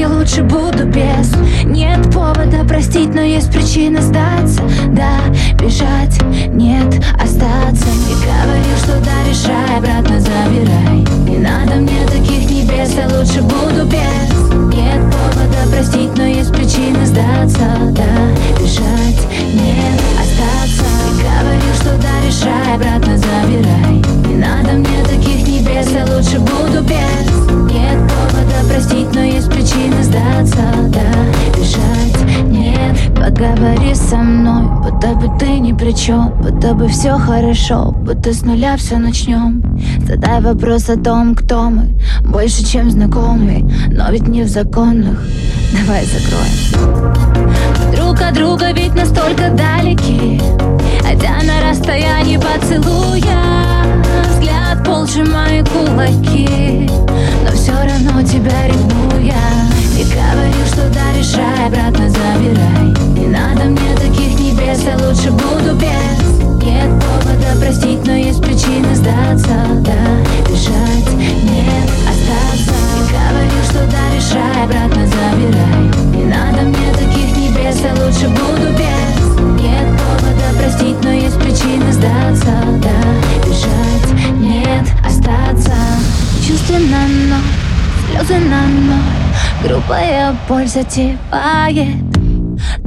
я лучше буду без. Нет повода простить, но есть причина сдаться. Да, бежать, нет, остаться. И говорил, что даришь рай, обратно забирай. Не надо мне таких небес, я лучше буду без. Нет повода простить, но есть причина сдаться. Да, бежать, нет, остаться. И говорил, что даришь рай, обратно забирай. Не Поговори со мной, будто бы ты ни при чем Будто бы все хорошо, будто с нуля все начнем Задай вопрос о том, кто мы Больше, чем знакомый, но ведь не в законных Давай закроем. Друг от друга ведь настолько далеки Хотя на расстоянии поцелуя Взгляд пол мои кулаки. Но все равно тебя ревную стенано, слезы на ноль Грубая боль затевает.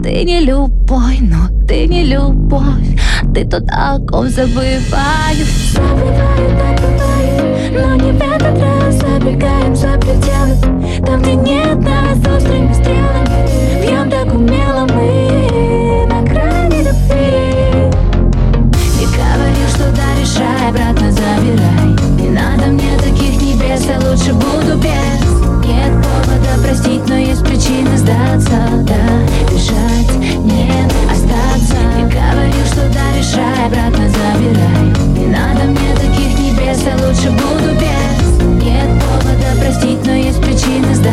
Ты не любой, но ты не любовь. Ты тот, о ком забываю Забываю, забываю Но не в этот раз. Забегаем за пределы. Там, где нет нас острыми стрелами. Бьем так умело мы на грани любви. Не говори, что да, решай, обратно забирай лучше буду без. Нет повода простить, но есть причина сдаться. Да, бежать, нет, остаться. Я говорил, что да, решай, обратно забирай. Не надо мне таких небес, я лучше буду без. Нет повода простить, но есть причина сдаться.